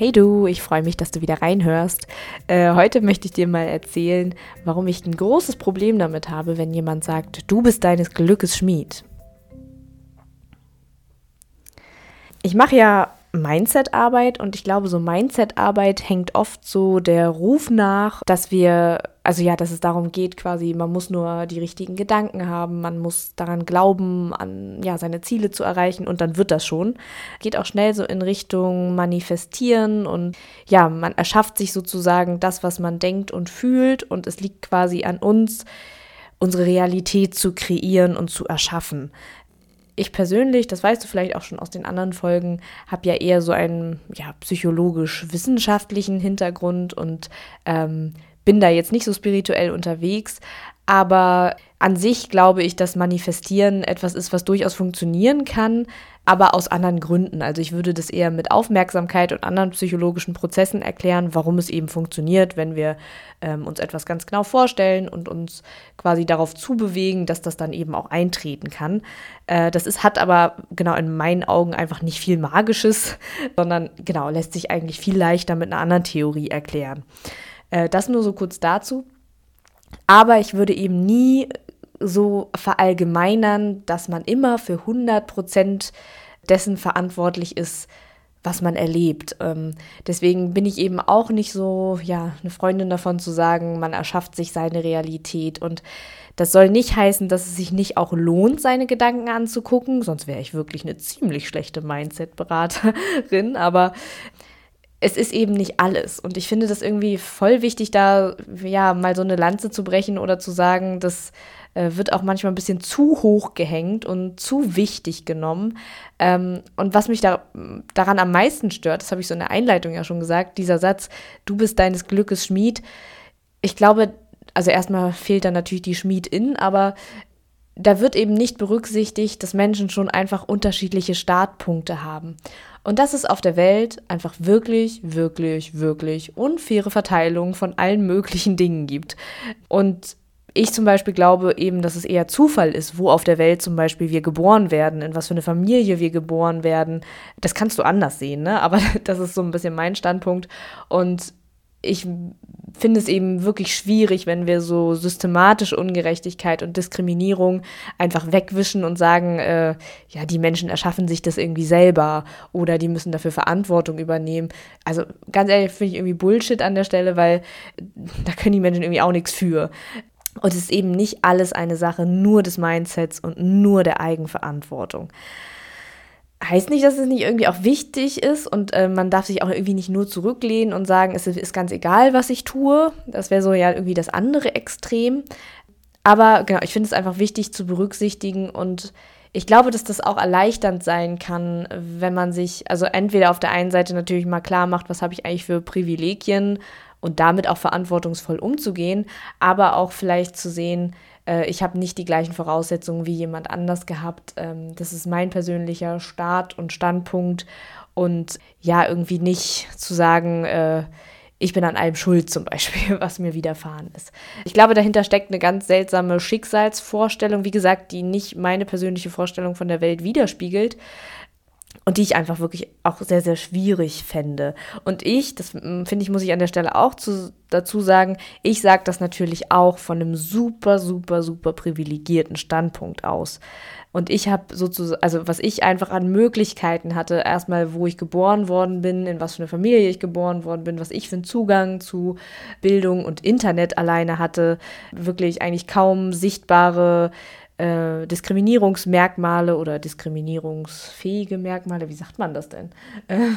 Hey du, ich freue mich, dass du wieder reinhörst. Äh, heute möchte ich dir mal erzählen, warum ich ein großes Problem damit habe, wenn jemand sagt, du bist deines Glückes Schmied. Ich mache ja Mindset-Arbeit. Und ich glaube, so Mindset-Arbeit hängt oft so der Ruf nach, dass wir, also ja, dass es darum geht, quasi, man muss nur die richtigen Gedanken haben, man muss daran glauben, an ja, seine Ziele zu erreichen und dann wird das schon. Geht auch schnell so in Richtung Manifestieren und ja, man erschafft sich sozusagen das, was man denkt und fühlt. Und es liegt quasi an uns, unsere Realität zu kreieren und zu erschaffen ich persönlich, das weißt du vielleicht auch schon aus den anderen Folgen, habe ja eher so einen ja, psychologisch-wissenschaftlichen Hintergrund und ähm, bin da jetzt nicht so spirituell unterwegs. Aber an sich glaube ich, dass Manifestieren etwas ist, was durchaus funktionieren kann, aber aus anderen Gründen. Also ich würde das eher mit Aufmerksamkeit und anderen psychologischen Prozessen erklären, warum es eben funktioniert, wenn wir ähm, uns etwas ganz genau vorstellen und uns quasi darauf zubewegen, dass das dann eben auch eintreten kann. Äh, das ist, hat aber genau in meinen Augen einfach nicht viel Magisches, sondern genau lässt sich eigentlich viel leichter mit einer anderen Theorie erklären. Äh, das nur so kurz dazu. Aber ich würde eben nie so verallgemeinern, dass man immer für 100 Prozent dessen verantwortlich ist, was man erlebt. Ähm, deswegen bin ich eben auch nicht so, ja, eine Freundin davon zu sagen, man erschafft sich seine Realität. Und das soll nicht heißen, dass es sich nicht auch lohnt, seine Gedanken anzugucken, sonst wäre ich wirklich eine ziemlich schlechte Mindset-Beraterin. Aber es ist eben nicht alles. Und ich finde das irgendwie voll wichtig, da ja mal so eine Lanze zu brechen oder zu sagen, dass äh, wird auch manchmal ein bisschen zu hoch gehängt und zu wichtig genommen. Ähm, und was mich da, daran am meisten stört, das habe ich so in der Einleitung ja schon gesagt, dieser Satz, du bist deines Glückes Schmied. Ich glaube, also erstmal fehlt da natürlich die Schmiedin, aber da wird eben nicht berücksichtigt, dass Menschen schon einfach unterschiedliche Startpunkte haben. Und dass es auf der Welt einfach wirklich, wirklich, wirklich unfaire Verteilung von allen möglichen Dingen gibt. Und ich zum Beispiel glaube eben, dass es eher Zufall ist, wo auf der Welt zum Beispiel wir geboren werden, in was für eine Familie wir geboren werden. Das kannst du anders sehen, ne? Aber das ist so ein bisschen mein Standpunkt. Und ich finde es eben wirklich schwierig, wenn wir so systematische Ungerechtigkeit und Diskriminierung einfach wegwischen und sagen, äh, ja, die Menschen erschaffen sich das irgendwie selber oder die müssen dafür Verantwortung übernehmen. Also ganz ehrlich, finde ich irgendwie Bullshit an der Stelle, weil da können die Menschen irgendwie auch nichts für. Und es ist eben nicht alles eine Sache nur des Mindsets und nur der Eigenverantwortung. Heißt nicht, dass es nicht irgendwie auch wichtig ist und äh, man darf sich auch irgendwie nicht nur zurücklehnen und sagen, es ist ganz egal, was ich tue. Das wäre so ja irgendwie das andere Extrem. Aber genau, ich finde es einfach wichtig zu berücksichtigen und ich glaube, dass das auch erleichternd sein kann, wenn man sich, also entweder auf der einen Seite natürlich mal klar macht, was habe ich eigentlich für Privilegien und damit auch verantwortungsvoll umzugehen, aber auch vielleicht zu sehen, äh, ich habe nicht die gleichen Voraussetzungen wie jemand anders gehabt. Ähm, das ist mein persönlicher Start und Standpunkt und ja, irgendwie nicht zu sagen, äh, ich bin an allem schuld zum Beispiel, was mir widerfahren ist. Ich glaube, dahinter steckt eine ganz seltsame Schicksalsvorstellung, wie gesagt, die nicht meine persönliche Vorstellung von der Welt widerspiegelt und die ich einfach wirklich auch sehr, sehr schwierig fände. Und ich, das mm, finde ich, muss ich an der Stelle auch zu, dazu sagen, ich sage das natürlich auch von einem super, super, super privilegierten Standpunkt aus. Und ich habe sozusagen, also was ich einfach an Möglichkeiten hatte, erstmal, wo ich geboren worden bin, in was für eine Familie ich geboren worden bin, was ich für einen Zugang zu Bildung und Internet alleine hatte, wirklich eigentlich kaum sichtbare äh, Diskriminierungsmerkmale oder diskriminierungsfähige Merkmale, wie sagt man das denn? Äh,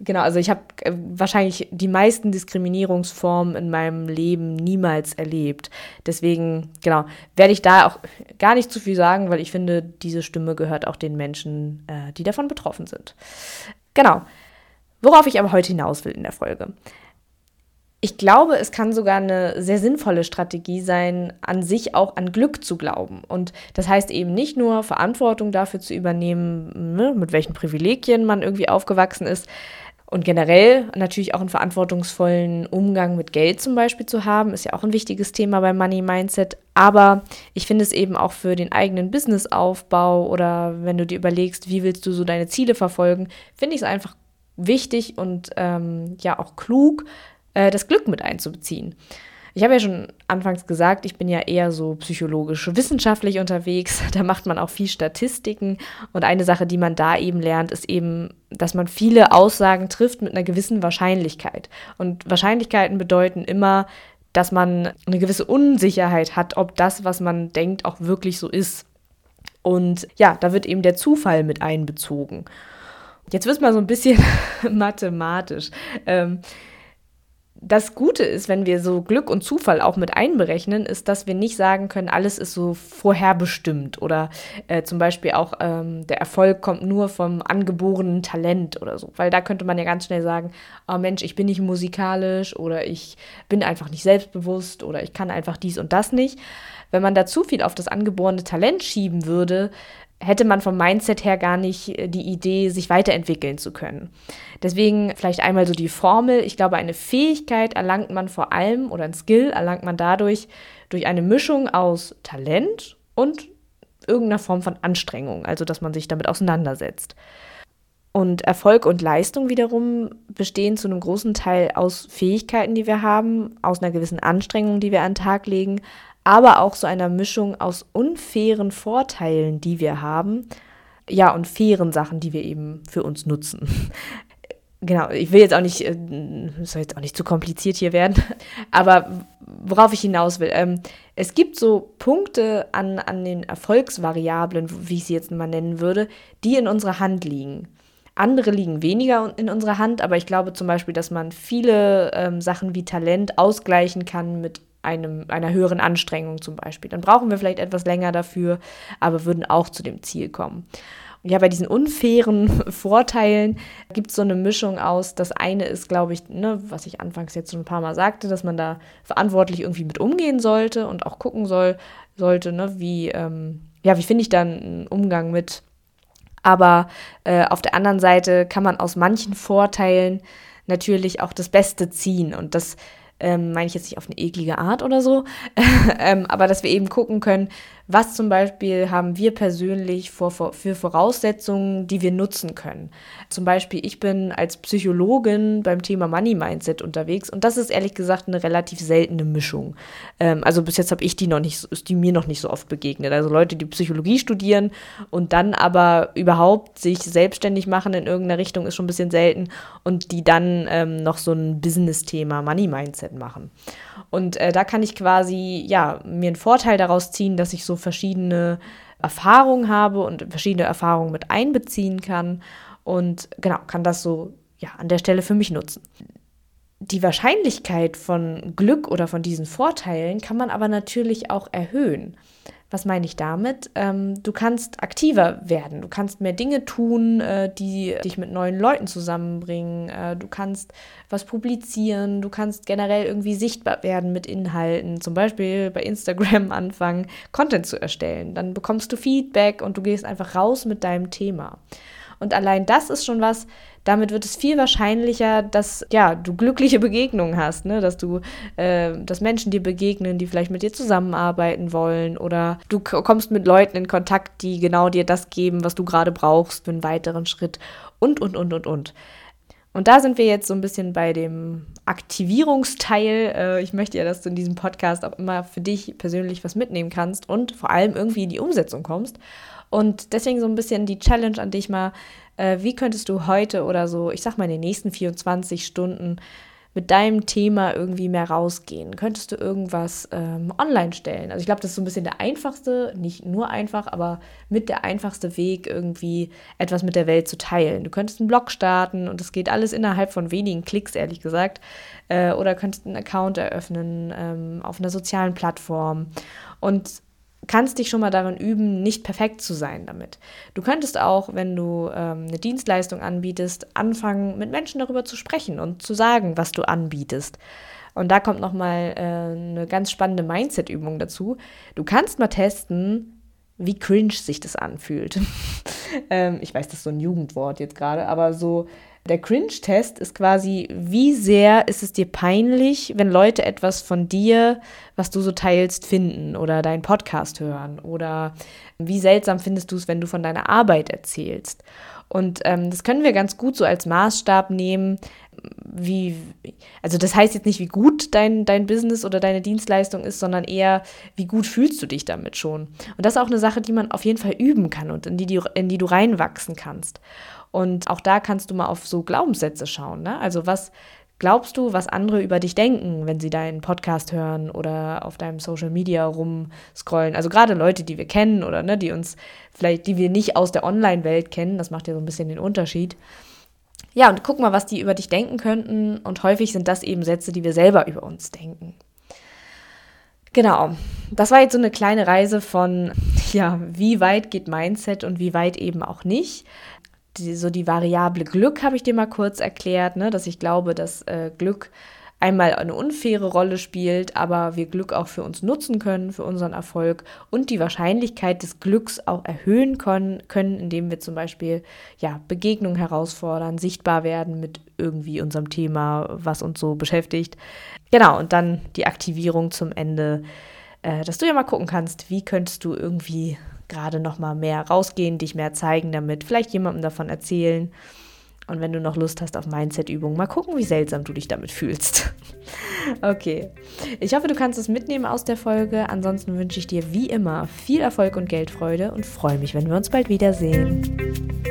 genau, also ich habe äh, wahrscheinlich die meisten Diskriminierungsformen in meinem Leben niemals erlebt. Deswegen, genau, werde ich da auch gar nicht zu viel sagen, weil ich finde, diese Stimme gehört auch den Menschen, äh, die davon betroffen sind. Genau. Worauf ich aber heute hinaus will in der Folge. Ich glaube, es kann sogar eine sehr sinnvolle Strategie sein, an sich auch an Glück zu glauben. Und das heißt eben nicht nur Verantwortung dafür zu übernehmen, ne, mit welchen Privilegien man irgendwie aufgewachsen ist, und generell natürlich auch einen verantwortungsvollen Umgang mit Geld zum Beispiel zu haben, ist ja auch ein wichtiges Thema beim Money Mindset. Aber ich finde es eben auch für den eigenen Businessaufbau oder wenn du dir überlegst, wie willst du so deine Ziele verfolgen, finde ich es einfach wichtig und ähm, ja auch klug, äh, das Glück mit einzubeziehen. Ich habe ja schon anfangs gesagt, ich bin ja eher so psychologisch wissenschaftlich unterwegs. Da macht man auch viel Statistiken. Und eine Sache, die man da eben lernt, ist eben, dass man viele Aussagen trifft mit einer gewissen Wahrscheinlichkeit. Und Wahrscheinlichkeiten bedeuten immer, dass man eine gewisse Unsicherheit hat, ob das, was man denkt, auch wirklich so ist. Und ja, da wird eben der Zufall mit einbezogen. Jetzt wird es mal so ein bisschen mathematisch. Ähm, das Gute ist, wenn wir so Glück und Zufall auch mit einberechnen, ist, dass wir nicht sagen können, alles ist so vorherbestimmt oder äh, zum Beispiel auch ähm, der Erfolg kommt nur vom angeborenen Talent oder so. Weil da könnte man ja ganz schnell sagen, oh Mensch, ich bin nicht musikalisch oder ich bin einfach nicht selbstbewusst oder ich kann einfach dies und das nicht. Wenn man da zu viel auf das angeborene Talent schieben würde, hätte man vom Mindset her gar nicht äh, die Idee, sich weiterentwickeln zu können. Deswegen vielleicht einmal so die Formel. Ich glaube, eine Fähigkeit erlangt man vor allem oder ein Skill erlangt man dadurch durch eine Mischung aus Talent und irgendeiner Form von Anstrengung, also dass man sich damit auseinandersetzt. Und Erfolg und Leistung wiederum bestehen zu einem großen Teil aus Fähigkeiten, die wir haben, aus einer gewissen Anstrengung, die wir an den Tag legen, aber auch so einer Mischung aus unfairen Vorteilen, die wir haben, ja, und fairen Sachen, die wir eben für uns nutzen. genau, ich will jetzt auch nicht, äh, soll jetzt auch nicht zu kompliziert hier werden, aber worauf ich hinaus will, ähm, es gibt so Punkte an, an den Erfolgsvariablen, wie ich sie jetzt mal nennen würde, die in unserer Hand liegen. Andere liegen weniger in unserer Hand, aber ich glaube zum Beispiel, dass man viele ähm, Sachen wie Talent ausgleichen kann mit einem, einer höheren Anstrengung zum Beispiel. Dann brauchen wir vielleicht etwas länger dafür, aber würden auch zu dem Ziel kommen. Ja, bei diesen unfairen Vorteilen gibt es so eine Mischung aus. Das eine ist, glaube ich, ne, was ich anfangs jetzt schon ein paar Mal sagte, dass man da verantwortlich irgendwie mit umgehen sollte und auch gucken soll, sollte, ne, wie, ähm, ja, wie finde ich dann einen Umgang mit. Aber äh, auf der anderen Seite kann man aus manchen Vorteilen natürlich auch das Beste ziehen. Und das ähm, meine ich jetzt nicht auf eine eklige Art oder so, ähm, aber dass wir eben gucken können, was zum Beispiel haben wir persönlich für, für Voraussetzungen, die wir nutzen können. Zum Beispiel, ich bin als Psychologin beim Thema Money Mindset unterwegs und das ist ehrlich gesagt eine relativ seltene Mischung. Ähm, also bis jetzt habe ich die noch nicht, ist die mir noch nicht so oft begegnet. Also Leute, die Psychologie studieren und dann aber überhaupt sich selbstständig machen in irgendeiner Richtung, ist schon ein bisschen selten und die dann ähm, noch so ein Business-Thema Money Mindset machen. Und äh, da kann ich quasi, ja, mir einen Vorteil daraus ziehen, dass ich so verschiedene Erfahrungen habe und verschiedene Erfahrungen mit einbeziehen kann und genau, kann das so, ja, an der Stelle für mich nutzen. Die Wahrscheinlichkeit von Glück oder von diesen Vorteilen kann man aber natürlich auch erhöhen. Was meine ich damit? Ähm, du kannst aktiver werden, du kannst mehr Dinge tun, äh, die dich mit neuen Leuten zusammenbringen, äh, du kannst was publizieren, du kannst generell irgendwie sichtbar werden mit Inhalten, zum Beispiel bei Instagram anfangen, Content zu erstellen. Dann bekommst du Feedback und du gehst einfach raus mit deinem Thema. Und allein das ist schon was, damit wird es viel wahrscheinlicher, dass ja, du glückliche Begegnungen hast, ne? dass du, äh, dass Menschen dir begegnen, die vielleicht mit dir zusammenarbeiten wollen oder du kommst mit Leuten in Kontakt, die genau dir das geben, was du gerade brauchst für einen weiteren Schritt und, und, und, und, und. Und da sind wir jetzt so ein bisschen bei dem Aktivierungsteil. Äh, ich möchte ja, dass du in diesem Podcast auch immer für dich persönlich was mitnehmen kannst und vor allem irgendwie in die Umsetzung kommst. Und deswegen so ein bisschen die Challenge an dich mal, äh, wie könntest du heute oder so, ich sag mal in den nächsten 24 Stunden mit deinem Thema irgendwie mehr rausgehen? Könntest du irgendwas ähm, online stellen? Also ich glaube, das ist so ein bisschen der einfachste, nicht nur einfach, aber mit der einfachste Weg, irgendwie etwas mit der Welt zu teilen. Du könntest einen Blog starten und das geht alles innerhalb von wenigen Klicks, ehrlich gesagt. Äh, oder könntest einen Account eröffnen ähm, auf einer sozialen Plattform. Und kannst dich schon mal darin üben, nicht perfekt zu sein damit. Du könntest auch, wenn du ähm, eine Dienstleistung anbietest, anfangen, mit Menschen darüber zu sprechen und zu sagen, was du anbietest. Und da kommt nochmal äh, eine ganz spannende Mindset-Übung dazu. Du kannst mal testen, wie cringe sich das anfühlt. ähm, ich weiß, das ist so ein Jugendwort jetzt gerade, aber so der Cringe-Test ist quasi, wie sehr ist es dir peinlich, wenn Leute etwas von dir, was du so teilst, finden oder deinen Podcast hören oder wie seltsam findest du es, wenn du von deiner Arbeit erzählst. Und ähm, das können wir ganz gut so als Maßstab nehmen, wie, also das heißt jetzt nicht, wie gut dein, dein Business oder deine Dienstleistung ist, sondern eher, wie gut fühlst du dich damit schon. Und das ist auch eine Sache, die man auf jeden Fall üben kann und in die, in die du reinwachsen kannst. Und auch da kannst du mal auf so Glaubenssätze schauen. Ne? Also was glaubst du, was andere über dich denken, wenn sie deinen Podcast hören oder auf deinem Social Media rumscrollen? Also gerade Leute, die wir kennen oder ne, die uns vielleicht, die wir nicht aus der Online-Welt kennen, das macht ja so ein bisschen den Unterschied. Ja, und guck mal, was die über dich denken könnten. Und häufig sind das eben Sätze, die wir selber über uns denken. Genau, das war jetzt so eine kleine Reise von, ja, wie weit geht Mindset und wie weit eben auch nicht die, so die Variable Glück habe ich dir mal kurz erklärt, ne? dass ich glaube, dass äh, Glück einmal eine unfaire Rolle spielt, aber wir Glück auch für uns nutzen können, für unseren Erfolg und die Wahrscheinlichkeit des Glücks auch erhöhen können, können indem wir zum Beispiel ja, Begegnungen herausfordern, sichtbar werden mit irgendwie unserem Thema, was uns so beschäftigt. Genau, und dann die Aktivierung zum Ende, äh, dass du ja mal gucken kannst, wie könntest du irgendwie gerade noch mal mehr rausgehen, dich mehr zeigen damit, vielleicht jemandem davon erzählen. Und wenn du noch Lust hast auf Mindset-Übungen, mal gucken, wie seltsam du dich damit fühlst. okay. Ich hoffe, du kannst es mitnehmen aus der Folge. Ansonsten wünsche ich dir wie immer viel Erfolg und Geldfreude und freue mich, wenn wir uns bald wiedersehen.